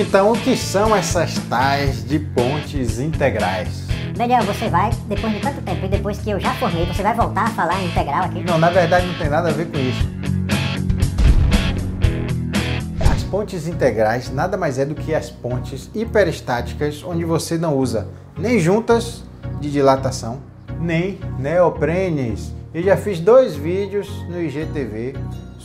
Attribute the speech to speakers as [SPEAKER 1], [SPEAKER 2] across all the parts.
[SPEAKER 1] Então, o que são essas tais de pontes integrais?
[SPEAKER 2] Daniel, você vai, depois de tanto tempo e depois que eu já formei, você vai voltar a falar em integral aqui?
[SPEAKER 1] Não, na verdade não tem nada a ver com isso. As pontes integrais nada mais é do que as pontes hiperestáticas, onde você não usa nem juntas de dilatação, nem neoprenes. Eu já fiz dois vídeos no IGTV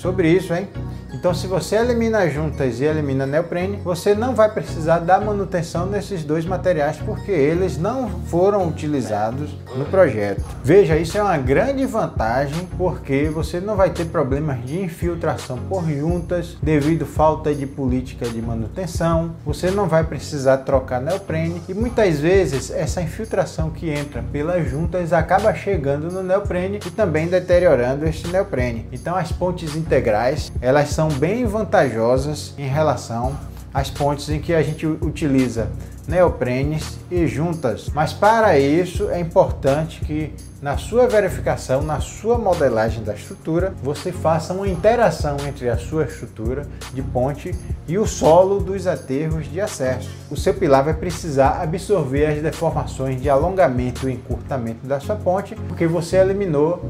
[SPEAKER 1] sobre isso, hein? Então, se você elimina juntas e elimina neoprene, você não vai precisar da manutenção desses dois materiais porque eles não foram utilizados no projeto. Veja, isso é uma grande vantagem porque você não vai ter problemas de infiltração por juntas devido falta de política de manutenção. Você não vai precisar trocar neoprene e muitas vezes essa infiltração que entra pelas juntas acaba chegando no neoprene e também deteriorando este neoprene. Então, as pontes integrais elas são bem vantajosas em relação às pontes em que a gente utiliza neoprenes e juntas. Mas para isso é importante que na sua verificação, na sua modelagem da estrutura, você faça uma interação entre a sua estrutura de ponte e o solo dos aterros de acesso. O seu pilar vai precisar absorver as deformações de alongamento e encurtamento da sua ponte, porque você eliminou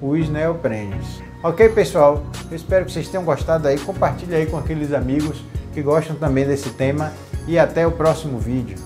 [SPEAKER 1] os neoprenes. Ok, pessoal? Eu espero que vocês tenham gostado aí. Compartilhe aí com aqueles amigos que gostam também desse tema e até o próximo vídeo.